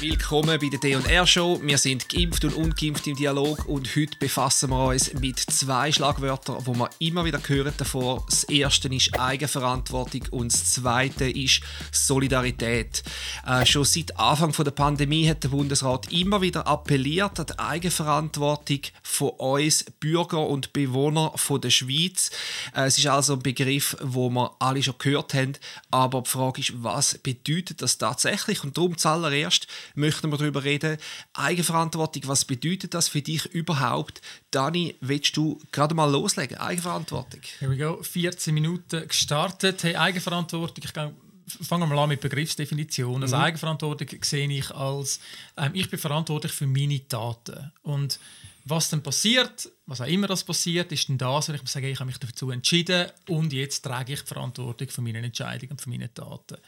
Willkommen bei der D&R Show. Wir sind geimpft und ungeimpft im Dialog und heute befassen wir uns mit zwei Schlagwörtern, wo wir immer wieder hören davor. Das erste ist Eigenverantwortung und das zweite ist Solidarität. Äh, schon seit Anfang der Pandemie hat der Bundesrat immer wieder appelliert an die Eigenverantwortung von uns Bürger und Bewohner von der Schweiz. Äh, es ist also ein Begriff, wo wir alle schon gehört haben, aber die Frage ist, was bedeutet das tatsächlich? Und darum zuallererst möchten wir darüber reden. Eigenverantwortung, was bedeutet das für dich überhaupt? Dani, willst du gerade mal loslegen? Eigenverantwortung. Here we go. 14 Minuten gestartet. Hey, Eigenverantwortung. Ich glaube, fangen wir mal an mit Begriffsdefinition. Also mhm. Eigenverantwortung sehe ich als, ähm, ich bin verantwortlich für meine Taten. Und was dann passiert, was auch immer das passiert, ist dann das, wenn ich sage, ich habe mich dazu entschieden und jetzt trage ich die Verantwortung für meine Entscheidungen und für meine Taten.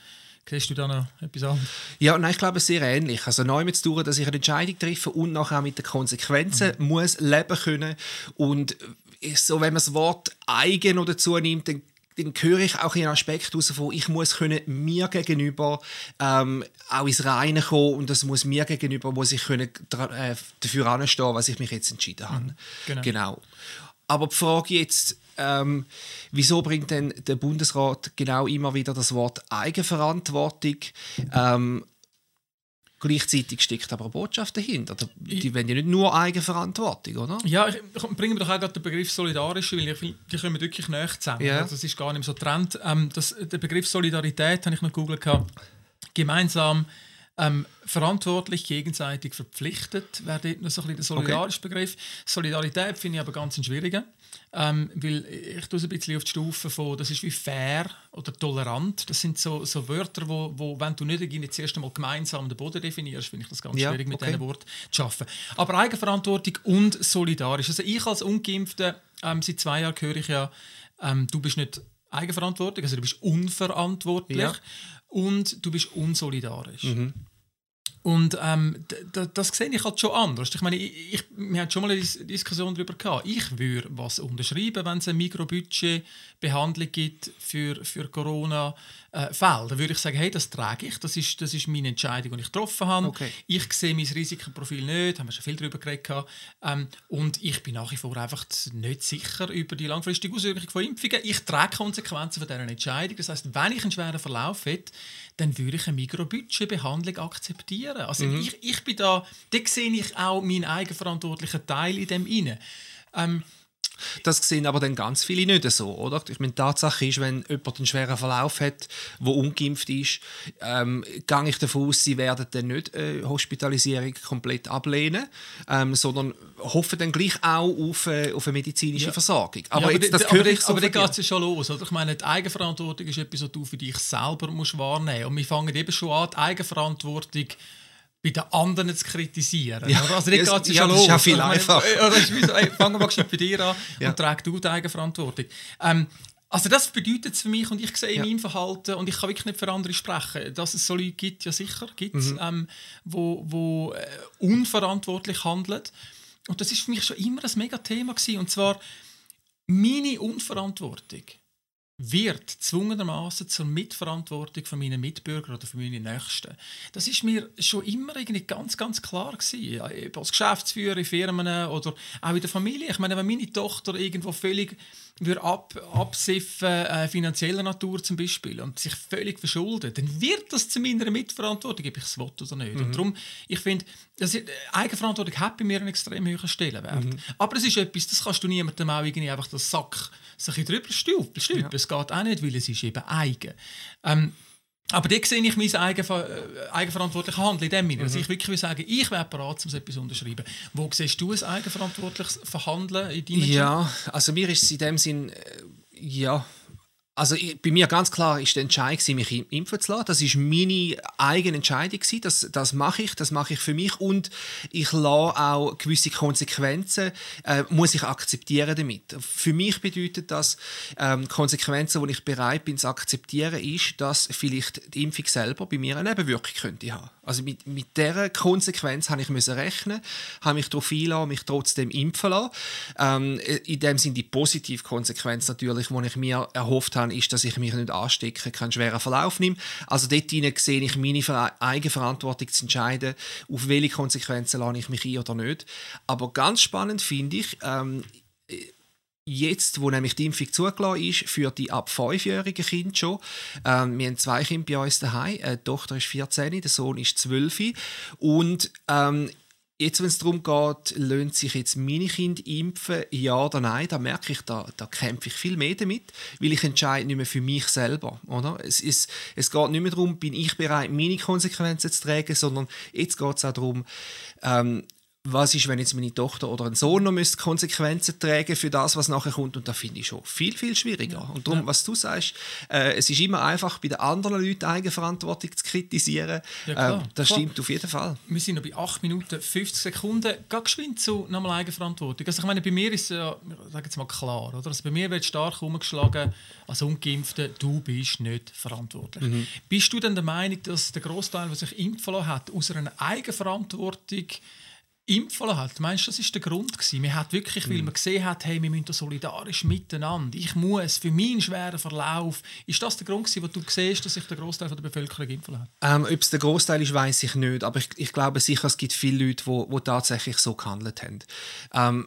Siehst du da noch etwas anderes? Ja, nein, ich glaube, sehr ähnlich. Also neu mit zu dass ich eine Entscheidung treffe und nachher auch mit den Konsequenzen mhm. muss leben können. Und so, wenn man das Wort eigen oder dazu nimmt, dann dann höre ich auch einen Aspekt heraus von, ich muss können mir gegenüber ähm, auch ins Reine kommen und das muss mir gegenüber, muss ich können äh, dafür anstehen, was ich mich jetzt entschieden habe. Mhm, genau. genau. Aber die Frage jetzt, ähm, wieso bringt denn der Bundesrat genau immer wieder das Wort Eigenverantwortung? Ähm, Gleichzeitig steckt aber eine Botschaft dahinter. Die wollen ja nicht nur Eigenverantwortung, oder? Ja, ich, ich bringe mir doch auch gerade den Begriff solidarisch, weil ich, die kommen wirklich näher zusammen. Also, das ist gar nicht so Trend. Ähm, das, der Begriff Solidarität habe ich noch gegoogelt. Gemeinsam ähm, verantwortlich, gegenseitig verpflichtet wäre dort noch so ein bisschen der solidarische okay. Begriff. Solidarität finde ich aber ganz ein schwieriger. Ähm, weil ich tue es ein bisschen auf die Stufe von, das ist wie fair oder tolerant. Das sind so, so Wörter, wo, wo, wenn du nicht das erste Mal gemeinsam den Boden definierst, finde ich das ganz ja, schwierig, mit okay. diesen Worten zu arbeiten. Aber Eigenverantwortung und solidarisch. Also ich als Ungeimpfter, ähm, seit zwei Jahren höre ich ja, ähm, du bist nicht eigenverantwortlich, also du bist unverantwortlich ja. und du bist unsolidarisch. Mhm. Und ähm, das sehe ich halt schon anders. Ich meine, ich, ich, wir hatten schon mal eine Diskussion darüber gehabt. Ich würde was unterschreiben, wenn es eine Mikrobudgetbehandlung gibt für, für Corona. Äh, Fälle, dann würde ich sagen, hey, das trage ich, das ist, das ist meine Entscheidung, die ich getroffen habe. Okay. Ich sehe mein Risikoprofil nicht, haben wir schon viel darüber geredet. Ähm, und ich bin nach wie vor einfach nicht sicher über die langfristige Auswirkung von Impfungen. Ich trage Konsequenzen von dieser Entscheidung. Das heißt, wenn ich einen schweren Verlauf hätte, dann würde ich eine Mikrobudgetbehandlung akzeptieren. Also mhm. ich, ich bin da, da sehe ich auch meinen eigenverantwortlichen Teil in dem inne. Ähm, das sehen aber dann ganz viele nicht so, oder? Ich meine, die Tatsache ist, wenn jemand einen schweren Verlauf hat, der ungeimpft ist, ähm, gehe ich davon aus, sie werden dann nicht äh, Hospitalisierung komplett ablehnen, ähm, sondern hoffen dann gleich auch auf, äh, auf eine medizinische ja. Versorgung. Aber, ja, aber jetzt, das aber, ich so aber dann geht es schon los. Oder? Ich meine, die Eigenverantwortung ist etwas, was du für dich selber musst wahrnehmen musst. Und wir fangen eben schon an, die Eigenverantwortung bei den anderen zu kritisieren. Ja. Also nicht geht es ja, schon los. ist ja viel einfacher. so, ey, fangen wir mal bei dir an ja. und trag du die Eigenverantwortung. Ähm, also das bedeutet es für mich und ich sehe in meinem Verhalten und ich kann wirklich nicht für andere sprechen, dass es so Leute gibt, ja sicher, gibt mhm. ähm, wo, wo äh, unverantwortlich handeln. Und das ist für mich schon immer ein mega Thema gewesen. und zwar meine Unverantwortung wird zwungenermaßen zur Mitverantwortung von meinen Mitbürgern oder von meinen Nächsten. Das ist mir schon immer irgendwie ganz, ganz klar gewesen. Als Geschäftsführer in Firmen oder auch in der Familie. Ich meine, wenn meine Tochter irgendwo völlig würde ab, absiffen, äh, finanzieller Natur zum Beispiel, und sich völlig verschuldet, dann wird das zu meiner Mitverantwortung, ob ich es will oder nicht. Mhm. Und darum, ich finde, äh, Eigenverantwortung hat bei mir einen extrem hohen Stellenwert. Mhm. Aber es ist etwas, das kannst du niemandem auch irgendwie einfach den Sack sich drüber stülpen. Ja. Es geht auch nicht, weil es ist eben eigen. Ähm, aber da sehe ich mein eigenver äh, eigenverantwortliches Handeln in dem Sinne. Mhm. Dass ich wirklich will sagen, ich wäre bereit, um etwas zu unterschreiben. Wo siehst du ein eigenverantwortliches Verhandeln in deinem Ja, also mir ist es in dem Sinn, äh, ja, also bei mir ganz klar ist der Entscheid, mich impfen zu lassen. Das ist meine eigene Entscheidung Das, das mache ich, das mache ich für mich und ich lasse auch gewisse Konsequenzen äh, muss ich akzeptieren damit. Für mich bedeutet das ähm, Konsequenzen, die ich bereit bin zu akzeptieren, ist, dass vielleicht die Impfung selber bei mir eine Nebenwirkung könnte haben. Also mit, mit dieser Konsequenz habe ich rechnen, habe mich darauf einlassen, mich trotzdem impfen lassen. Ähm, in dem sind die positive Konsequenz natürlich, die ich mir erhofft habe ist, dass ich mich nicht anstecken keinen schweren Verlauf nehme. Also dort sehe ich meine Eigenverantwortung zu entscheiden, auf welche Konsequenzen lade ich mich ein oder nicht. Aber ganz spannend finde ich, ähm, jetzt, wo nämlich die Impfung zugelassen ist, für die ab 5-jährigen Kinder schon. Ähm, wir haben zwei Kinder bei uns daheim. Äh, die Tochter ist 14, der Sohn ist 12. Und ähm, jetzt, wenn es darum geht, lohnt sich jetzt meine Kinder impfen, ja oder nein, da merke ich, da, da kämpfe ich viel mehr damit, weil ich entscheide nicht mehr für mich selber. Oder? Es, es, es geht nicht mehr darum, bin ich bereit, meine Konsequenzen zu tragen, sondern jetzt geht es auch darum, ähm, was ist, wenn jetzt meine Tochter oder ein Sohn noch müsste Konsequenzen tragen für das, was nachher kommt. Und da finde ich schon viel, viel schwieriger. Ja. Und darum, ja. was du sagst, äh, es ist immer einfach, bei den anderen Leuten Eigenverantwortung zu kritisieren. Ja, klar, äh, das klar. stimmt auf jeden Fall. Wir sind noch bei 8 Minuten 50 Sekunden. Geh geschwind zu nochmal Eigenverantwortung. Also ich meine, bei mir ist es ja, sage jetzt mal klar, oder? Also bei mir wird stark umgeschlagen, als Ungeimpfte, du bist nicht verantwortlich. Mhm. Bist du denn der Meinung, dass der Großteil, der sich impfen hat, aus einer Eigenverantwortung impfen hat. Meinst du, das ist der Grund gewesen? Man hat wirklich, weil mhm. man gesehen hat, hey, wir müssen da solidarisch miteinander. Ich muss für meinen schweren Verlauf. Ist das der Grund gewesen, wo du siehst, dass sich der Großteil der Bevölkerung impfen hat? Ähm, Ob es der Großteil ist, weiß ich nicht. Aber ich, ich, glaube sicher, es gibt viele Leute, die tatsächlich so gehandelt haben. Ähm,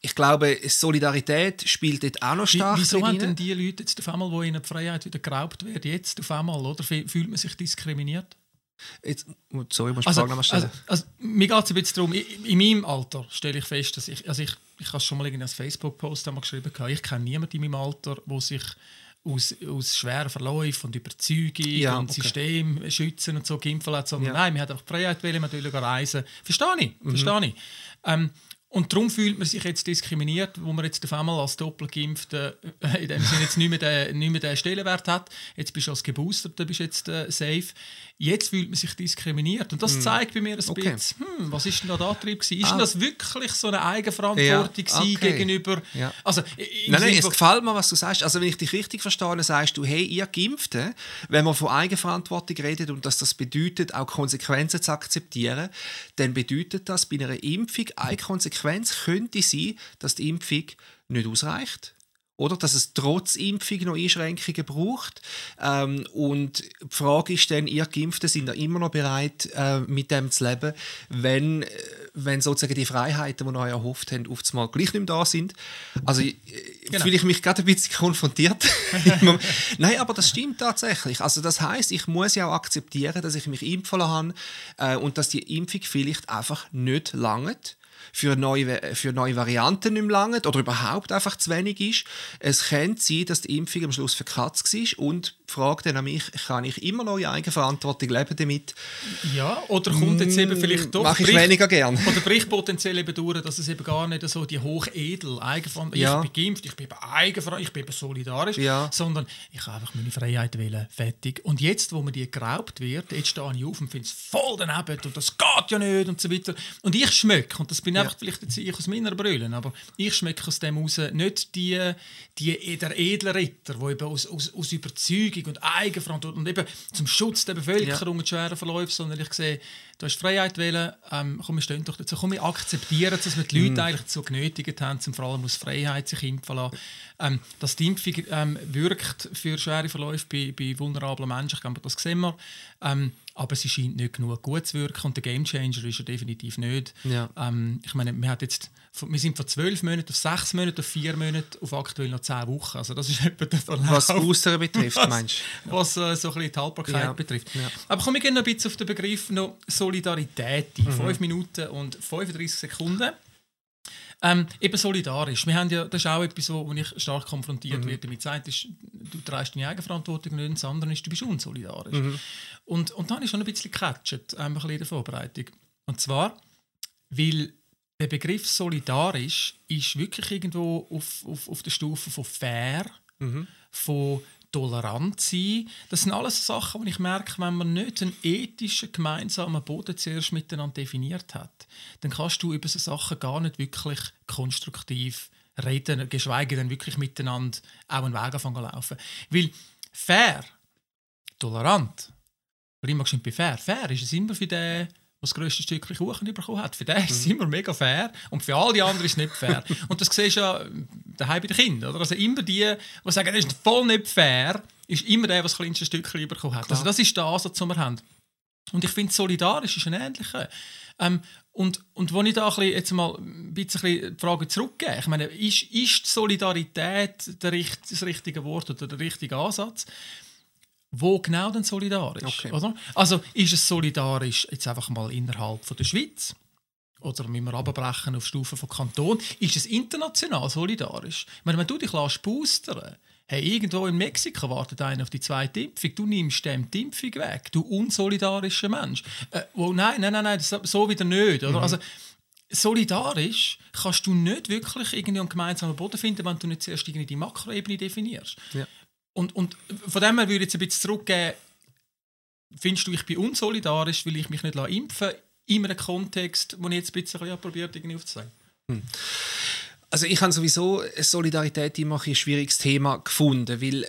ich glaube, Solidarität spielt dort auch noch stark Wieso haben denn die Leute jetzt auf einmal, wo ihnen die Freiheit wieder geraubt wird, jetzt auf einmal, oder fühlt man sich diskriminiert? Jetzt, sorry, muss ich also, Frage stellen. Also, also, mir geht es ein bisschen darum, in, in meinem Alter stelle ich fest, dass ich, also ich, ich habe schon mal in einem Facebook-Post geschrieben, ich kenne niemanden in meinem Alter, der sich aus, aus schweren Verläufen und Überzeugung ja, und okay. System schützen und so geimpft hat, sondern ja. nein, wir hat einfach die Freiheit, wollen, wir wollen reisen. Verstehe ich, mhm. verstehe ich. Ähm, und darum fühlt man sich jetzt diskriminiert, wo man jetzt auf einmal als Doppelgeimpfter äh, in dem Sinne jetzt nicht mehr, den, nicht mehr den Stellenwert hat. Jetzt bist du als Geboosterter bist jetzt äh, safe. Jetzt fühlt man sich diskriminiert. Und das hm. zeigt bei mir ein okay. bisschen, hm, was ist denn da der Antrieb gewesen? Ist ah. denn das wirklich so eine Eigenverantwortung ja. okay. gegenüber... Ja. Also, nein, nein, es gefällt mir, was du sagst. Also wenn ich dich richtig verstehe, sagst du, hey, ihr Geimpften, wenn man von Eigenverantwortung redet und dass das bedeutet, auch Konsequenzen zu akzeptieren, dann bedeutet das bei einer Impfung, eine Konsequenz könnte sein, dass die Impfung nicht ausreicht oder? Dass es trotz Impfung noch Einschränkungen braucht. Ähm, und die Frage ist dann, ihr Geimpften sind ja immer noch bereit, äh, mit dem zu leben, wenn, äh, wenn sozusagen die Freiheiten, die ihr euch erhofft habt, auf einmal gleich nicht mehr da sind. Also äh, genau. fühle ich mich gerade ein bisschen konfrontiert. Nein, aber das stimmt tatsächlich. Also das heißt, ich muss ja auch akzeptieren, dass ich mich impfen habe äh, und dass die Impfung vielleicht einfach nicht langt für neue, für neue Varianten nicht mehr lange oder überhaupt einfach zu wenig ist. Es könnte sein, dass die Impfung am Schluss verkatzt war und Frage dann an mich, kann ich immer noch in Eigenverantwortung leben damit? Ja, oder kommt jetzt eben vielleicht doch... Mache ich bricht, weniger gern. Oder bricht potenziell eben durch, dass es eben gar nicht so die hochedel Eigenverantwortung... Ja. Ich bin geimpft, ich bin eigenverantwortlich, ich bin eben solidarisch, ja. sondern ich habe einfach meine Freiheit wählen, fertig. Und jetzt, wo mir die geraubt wird, jetzt stehe ich auf und finde es voll daneben und das geht ja nicht und so weiter. Und ich schmecke, und das bin ja. einfach vielleicht jetzt ich aus meiner Brille, aber ich schmecke aus dem raus nicht die, die, der edle Ritter, der eben aus, aus, aus Überzeugung und Eigenverantwortung und eben zum Schutz der Bevölkerung ja. und schweren Verläufen, sondern ich sehe, du hast Freiheit wählen, ähm, komm, wir stehen doch dazu, komm, wir akzeptieren, dass wir die Leute mm. eigentlich dazu genötigt haben, zum vor allem aus Freiheit sich impfen lassen. Ähm, dass die Impfung ähm, wirkt für schwere Verläufe bei, bei vulnerablen Menschen, ich glaube, das sehen wir. Ähm, aber sie scheint nicht genug gut zu wirken und der Gamechanger ist er definitiv nicht. Ja. Ähm, ich meine, wir, hat jetzt, wir sind von zwölf Monaten auf sechs Monate, auf vier Monate, auf aktuell noch zehn Wochen. Also das ist etwa der Verlauf. Was Austern betrifft, was, meinst du? Was äh, so ein bisschen die Haltbarkeit ja. betrifft. Ja. Aber kommen wir gehen noch ein bisschen auf den Begriff noch Solidarität. Mhm. Fünf Minuten und 35 Sekunden. Ähm, eben solidarisch. Wir haben ja, das ist auch etwas, wo, ich stark konfrontiert mhm. werde damit. Sagt, ist, du trägst deine Eigenverantwortung nicht, das andere ist, du bist unsolidarisch. Mhm. Und, und dann habe ich schon ein bisschen gecatcht, ein bisschen in der Vorbereitung. Und zwar, weil der Begriff solidarisch ist wirklich irgendwo auf, auf, auf der Stufe von fair, mhm. von tolerant sein. Das sind alles Sachen, die ich merke, wenn man nicht einen ethischen gemeinsamen Boden zuerst miteinander definiert hat, dann kannst du über so Sachen gar nicht wirklich konstruktiv reden, geschweige denn wirklich miteinander auch einen Weg anfangen laufen. Weil fair, tolerant, oder immer bei fair, fair ist es immer für den das grösste Stückchen Kuchen bekommen hat. Für den ist es mhm. immer mega fair und für all die anderen ist es nicht fair. und das siehst du ja daheim bei den Kindern. Oder? Also immer die, die sagen, das ist voll nicht fair, ist immer der, der das kleinste Stückchen bekommen hat. Also das ist der Ansatz, den wir haben. Und ich finde, solidarisch ist ein ähnlicher. Ähm, und, und wenn ich da ein bisschen, jetzt mal ein bisschen die Frage zurückgehe, ich meine, ist, ist Solidarität der, das richtige Wort oder der richtige Ansatz? Wo genau denn solidarisch? Okay. Oder? Also ist es solidarisch jetzt einfach mal innerhalb von der Schweiz? Oder müssen wir abbrechen auf Stufe von Kanton? Ist es international solidarisch? Wenn du dich lässt boostern Hey, irgendwo in Mexiko wartet einer auf die zweite Impfung. Du nimmst dem die Impfung weg. Du unsolidarischer Mensch. Äh, oh, nein, nein, nein, nein, so wieder nicht. Oder? Mhm. Also, solidarisch kannst du nicht wirklich irgendwie einen gemeinsamen Boden finden, wenn du nicht zuerst irgendwie die Makroebene definierst. Ja. Und, und von dem her würde ich jetzt ein bisschen zurückgehen, findest du, ich bin unsolidarisch, weil ich mich nicht impfen lasse, in einem Kontext, wo ich jetzt ein bisschen probiert, irgendwie aufzuzeigen? Hm. Also ich habe sowieso Solidarität immer ein schwieriges Thema gefunden, weil äh,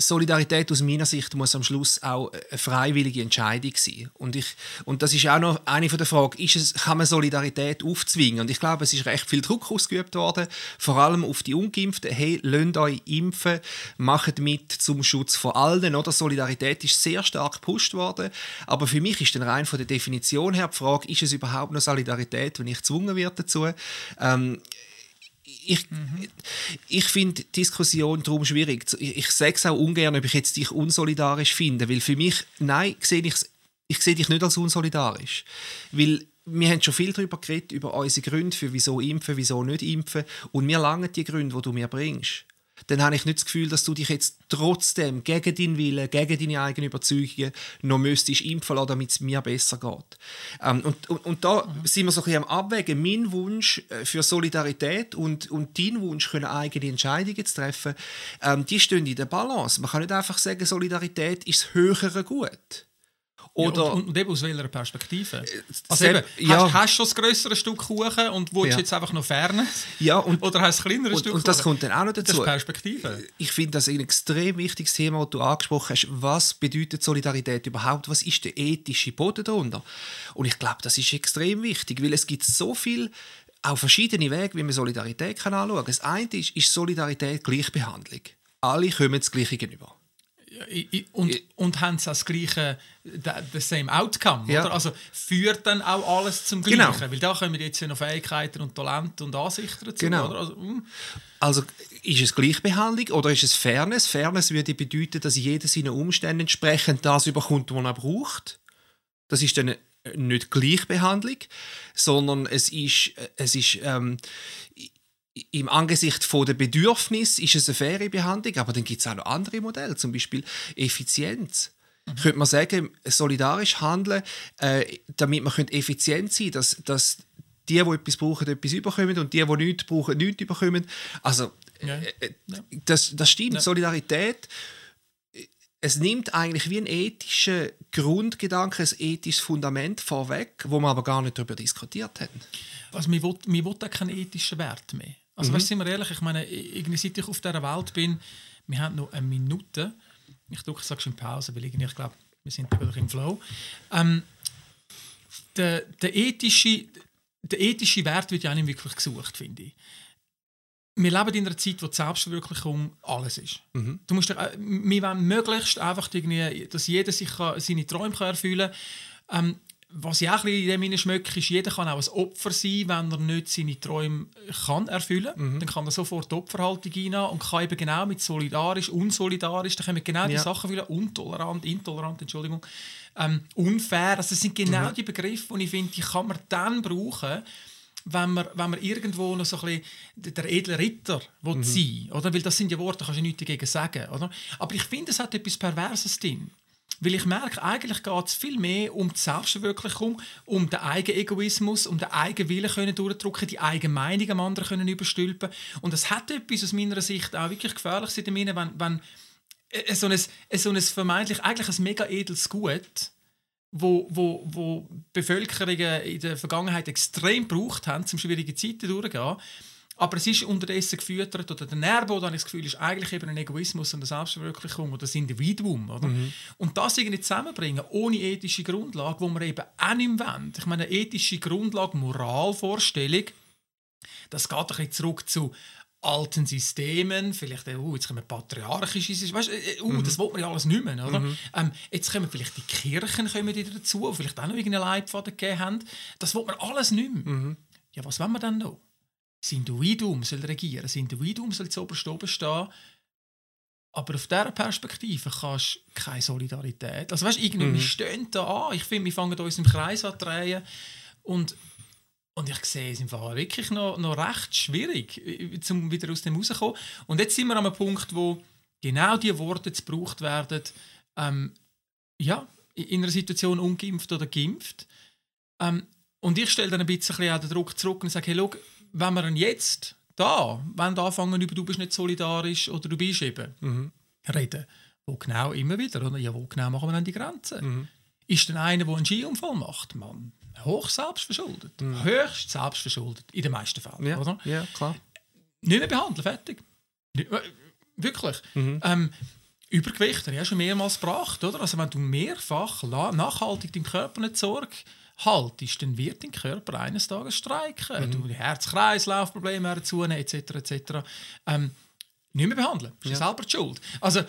Solidarität aus meiner Sicht muss am Schluss auch eine freiwillige Entscheidung sein. Und, ich, und das ist auch noch eine der Fragen, ist es, kann man Solidarität aufzwingen? Und ich glaube, es ist recht viel Druck ausgeübt worden, vor allem auf die Ungeimpften. Hey, lasst euch impfen, macht mit zum Schutz von allen. Oder? Solidarität ist sehr stark gepusht worden. Aber für mich ist dann rein von der Definition her die Frage, ist es überhaupt noch Solidarität, wenn ich gezwungen werde dazu? Ähm, ich, mhm. ich finde Diskussion darum schwierig. Ich, ich sage es auch ungern, ob ich jetzt dich unsolidarisch finde, weil für mich, nein, sehe ich, ich sehe dich nicht als unsolidarisch. Weil wir haben schon viel darüber geredet, über unsere Gründe, für wieso impfen, wieso nicht impfen. Und mir langen die Gründe, die du mir bringst dann habe ich nicht das Gefühl, dass du dich jetzt trotzdem gegen deinen Willen, gegen deine eigenen Überzeugungen noch müsstest impfen lassen, damit es mir besser geht. Ähm, und, und, und, da mhm. sind wir so ein bisschen am Abwägen. Mein Wunsch äh, für Solidarität und, und dein Wunsch, können eigene Entscheidungen zu treffen, ähm, die stehen in der Balance. Man kann nicht einfach sagen, Solidarität ist das höhere Gut. Oder, ja, und, und, eben aus welcher Perspektive? Äh, also eben, ja. hast, hast du das größere Stück Kuchen und willst ja. jetzt einfach noch ferner? Ja, und, Oder hast du ein kleineres Stück Und das kommt dann auch noch dazu. Das Perspektive. Ich finde das ein extrem wichtiges Thema, das du angesprochen hast. Was bedeutet Solidarität überhaupt? Was ist der ethische Boden darunter? Und ich glaube, das ist extrem wichtig, weil es gibt so viel auch verschiedene Wege, wie man Solidarität kann anschauen kann. Das eine ist, ist Solidarität Gleichbehandlung. Alle kommen das Gleiche gegenüber und, und haben das gleiche, the same outcome, ja. oder? Also führt dann auch alles zum genau. Gleichen, genau. weil da kommen jetzt ja noch Fähigkeiten und Talente und Ansichten dazu, genau. oder? Also, mm. also, ist es Gleichbehandlung oder ist es Fairness? Fairness würde bedeuten, dass jeder seinen Umständen entsprechend das überkommt, was er braucht. Das ist dann nicht Gleichbehandlung, sondern es ist, es ist ähm, im Angesicht von der Bedürfnis ist es eine faire Behandlung, aber dann gibt es auch noch andere Modelle, zum Beispiel Effizienz. Mhm. Könnte man sagen, solidarisch handeln, äh, damit man effizient sein dass, dass die, die etwas brauchen, etwas überkommen und die, die nichts brauchen, nichts überkommen. Also, ja. äh, äh das, das stimmt. Ja. Solidarität es nimmt eigentlich wie ein ethischer Grundgedanke, ein ethisches Fundament vorweg, wo man aber gar nicht darüber diskutiert haben. Also, will, mir will keinen ethischen Wert mehr. Also, mhm. weißt, sind wir ehrlich, ich meine, irgendwie seit ich auf dieser Welt bin, wir haben noch eine Minute. Ich drücke, sage schon Pause, weil irgendwie, ich glaube, wir sind wirklich im Flow. Ähm, der, der, ethische, der ethische Wert wird ja nicht wirklich gesucht, finde ich. Wir leben in einer Zeit, wo die Selbstverwirklichung alles ist. Mhm. Du musst, äh, wir wollen möglichst einfach, irgendwie, dass jeder sich seine Träume erfüllen kann. Ähm, was ich auch ein bisschen in dem schmeckt, ist, jeder kann auch ein Opfer sein, wenn er nicht seine Träume kann erfüllen kann. Mhm. Dann kann er sofort die Opferhaltung einnehmen und kann eben genau mit solidarisch, unsolidarisch, da kommen genau ja. die Sachen wieder, untolerant, intolerant, Entschuldigung, ähm, unfair. Also das sind genau mhm. die Begriffe, die ich finde, die kann man dann brauchen, wenn man, wenn man irgendwo noch so ein bisschen der edle Ritter will mhm. sein oder? Weil das sind ja Worte, da kannst du nichts dagegen sagen. Oder? Aber ich finde, es hat etwas Perverses drin. Weil ich merke, eigentlich geht es viel mehr um die Selbstverwirklichung, um den eigenen Egoismus, um den eigenen Willen können durchdrücken, die eigene Meinung am anderen können überstülpen. Und das hat etwas aus meiner Sicht auch wirklich gefährlich in dem wenn, wenn äh, so ein, so ein vermeintlich eigentlich ein mega edles Gut, wo, wo, wo Bevölkerungen in der Vergangenheit extrem gebraucht haben, um schwierige Zeiten durchzugehen, aber es ist unterdessen gefüttert, oder der Nervo, dann das Gefühl, ist eigentlich eben ein Egoismus und eine Selbstverwirklichung oder das Individuum. Oder? Mhm. Und das irgendwie zusammenbringen, ohne ethische Grundlage, wo man eben auch nicht wollen. Ich meine, ethische Grundlage, Moralvorstellung, das geht ein bisschen zurück zu alten Systemen, vielleicht, uh, jetzt kommen patriarchische Systeme, weißt, uh, mhm. das wollen wir ja alles nicht mehr, oder? Mhm. Ähm, jetzt kommen vielleicht die Kirchen kommen wieder dazu, die vielleicht auch noch irgendeinen Leitfaden gegeben haben. Das wollen wir alles nicht mehr. Mhm. Ja, was wollen wir dann noch? Das Individuum soll regieren, das Individuum soll zu oberst oben stehen, aber auf dieser Perspektive kannst du keine Solidarität. Also weißt, irgendwie, mhm. wir stehen da an, ich finde, wir fangen uns im Kreis an zu drehen und und ich sehe es im Fall wirklich noch, noch recht schwierig, um wieder aus dem rauszukommen. Und jetzt sind wir an einem Punkt, wo genau diese Worte gebraucht werden, ähm, ja, in einer Situation ungeimpft oder geimpft. Ähm, und ich stelle dann ein bisschen auch den Druck zurück und sage, hey, schau, wenn wir jetzt da, wenn wir anfangen über «du bist nicht solidarisch» oder «du bist eben» mhm. reden, wo genau immer wieder, oder? Ja, wo genau machen wir dann die Grenzen? Mhm. Ist denn einer, der einen Skiunfall macht? Man, hoch selbstverschuldet. Mhm. Höchst selbstverschuldet, in den meisten Fällen. Ja, oder? ja klar. Nicht mehr behandeln, fertig. Nicht, wirklich. Mhm. Ähm, Übergewicht, habe ich schon mehrmals gebracht. Oder? Also wenn du mehrfach nachhaltig deinem Körper nicht Sorge haltest, dann wird dein Körper eines Tages streiken. Mhm. Du Herz-Kreislauf-Probleme werden zunehmen, etc. etc. Ähm, nicht mehr behandeln. Das ist ja. selber die Schuld. Also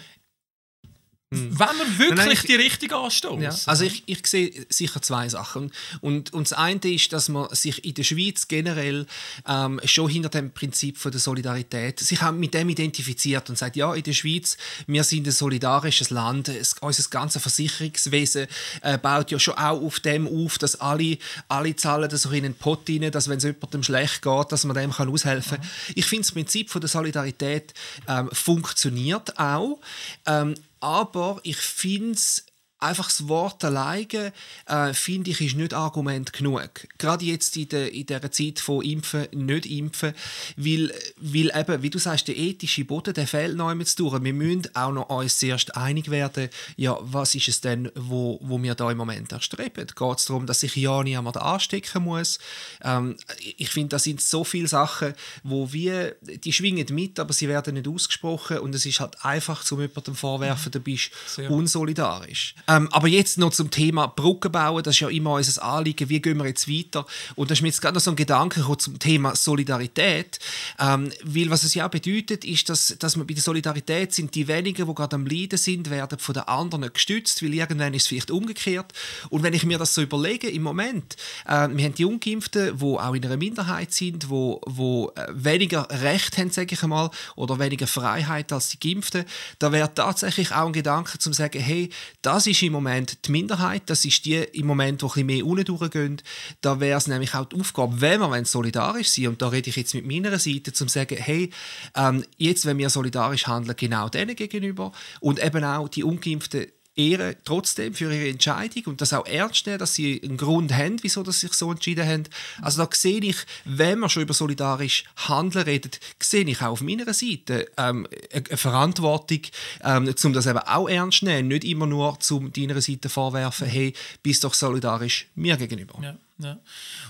hm. Wenn man wirklich nein, ich, die richtige anstoßen. Ja, also ich, ich sehe sicher zwei Sachen. Und, und das eine ist, dass man sich in der Schweiz generell ähm, schon hinter dem Prinzip von der Solidarität sich mit dem identifiziert und sagt, ja, in der Schweiz, wir sind ein solidarisches Land, es, unser ganzes Versicherungswesen äh, baut ja schon auch auf dem auf, dass alle, alle zahlen das auch in einen Pott rein, dass wenn es jemandem schlecht geht, dass man dem kann aushelfen kann. Mhm. Ich finde, das Prinzip von der Solidarität ähm, funktioniert auch. Ähm, aber ich finde es einfach das Wort alleine, äh, finde ich, ist nicht Argument genug. Gerade jetzt in, der, in dieser Zeit von Impfen, nicht Impfen, weil, weil eben, wie du sagst, der ethische Boden, der fehlt noch einmal zu tun. Wir müssen auch noch uns zuerst einig werden, ja, was ist es denn, wo, wo wir da im Moment erstreben? Geht es darum, dass sich ja niemand anstecken muss? Ähm, ich finde, das sind so viele Sachen, wo wir, die schwingen mit, aber sie werden nicht ausgesprochen und es ist halt einfach, zu jemandem vorwerfen, du bist Sehr. unsolidarisch. Ähm, aber jetzt noch zum Thema Brücken bauen, das ist ja immer unser Anliegen, wie gehen wir jetzt weiter? Und da ist mir jetzt gerade noch so ein Gedanke zum Thema Solidarität, ähm, weil was es ja auch bedeutet, ist, dass, dass man bei der Solidarität sind die wenigen, die gerade am Leiden sind, werden von den anderen gestützt, weil irgendwann ist es vielleicht umgekehrt. Und wenn ich mir das so überlege, im Moment, äh, wir haben die Ungeimpften, die auch in einer Minderheit sind, wo, wo äh, weniger Recht haben, sage ich einmal, oder weniger Freiheit als die Geimpften, da wäre tatsächlich auch ein Gedanke, zu sagen, hey, das ist im Moment die Minderheit, das ist die im Moment, die ein mehr unten durchgehen. Da wäre es nämlich auch die Aufgabe, wenn wir solidarisch sind, und da rede ich jetzt mit meiner Seite, zum zu sagen, hey, ähm, jetzt, wenn wir solidarisch handeln, genau denen gegenüber und eben auch die Ungeimpften ehren trotzdem für ihre Entscheidung und das auch ernst nehmen, dass sie einen Grund haben, wieso sie sich so entschieden haben. Also da sehe ich, wenn man schon über solidarisch Handeln redet, sehe ich auch auf meiner Seite ähm, eine Verantwortung, ähm, um das eben auch ernst zu nehmen, nicht immer nur zu deiner Seite vorwerfen, hey, bist doch solidarisch mir gegenüber. Ja, ja.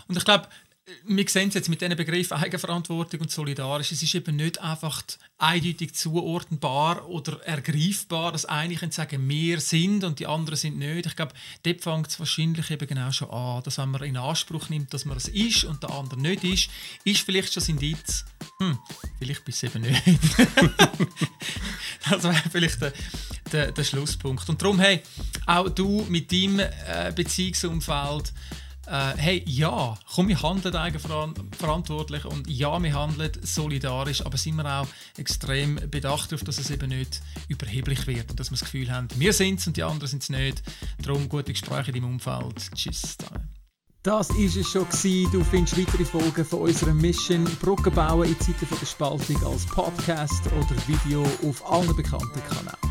Und ich glaube, wir sehen es jetzt mit diesen Begriffen Eigenverantwortung und solidarisch. Es ist eben nicht einfach eindeutig zuordnenbar oder ergreifbar, dass eine können sagen, wir sind und die anderen sind nicht. Ich glaube, dort fängt es wahrscheinlich eben genau schon an, dass wenn man in Anspruch nimmt, dass man es ist und der andere nicht ist, ist vielleicht schon ein Indiz, hm, vielleicht bist du eben nicht. das wäre vielleicht der, der, der, Schlusspunkt. Und darum, hey, auch du mit deinem äh, Beziehungsumfeld, äh, hey, ja, komm, wir handeln eigenverantwortlich und ja, wir handeln solidarisch, aber sind wir auch extrem bedacht darauf, dass es eben nicht überheblich wird und dass wir das Gefühl haben, wir sind es und die anderen sind es nicht. Darum gute Gespräche in deinem Umfeld. Tschüss. Das war es schon. Gewesen. Du findest weitere Folgen von unserer Mission Brücken bauen in Zeiten der Spaltung als Podcast oder Video auf allen bekannten Kanälen.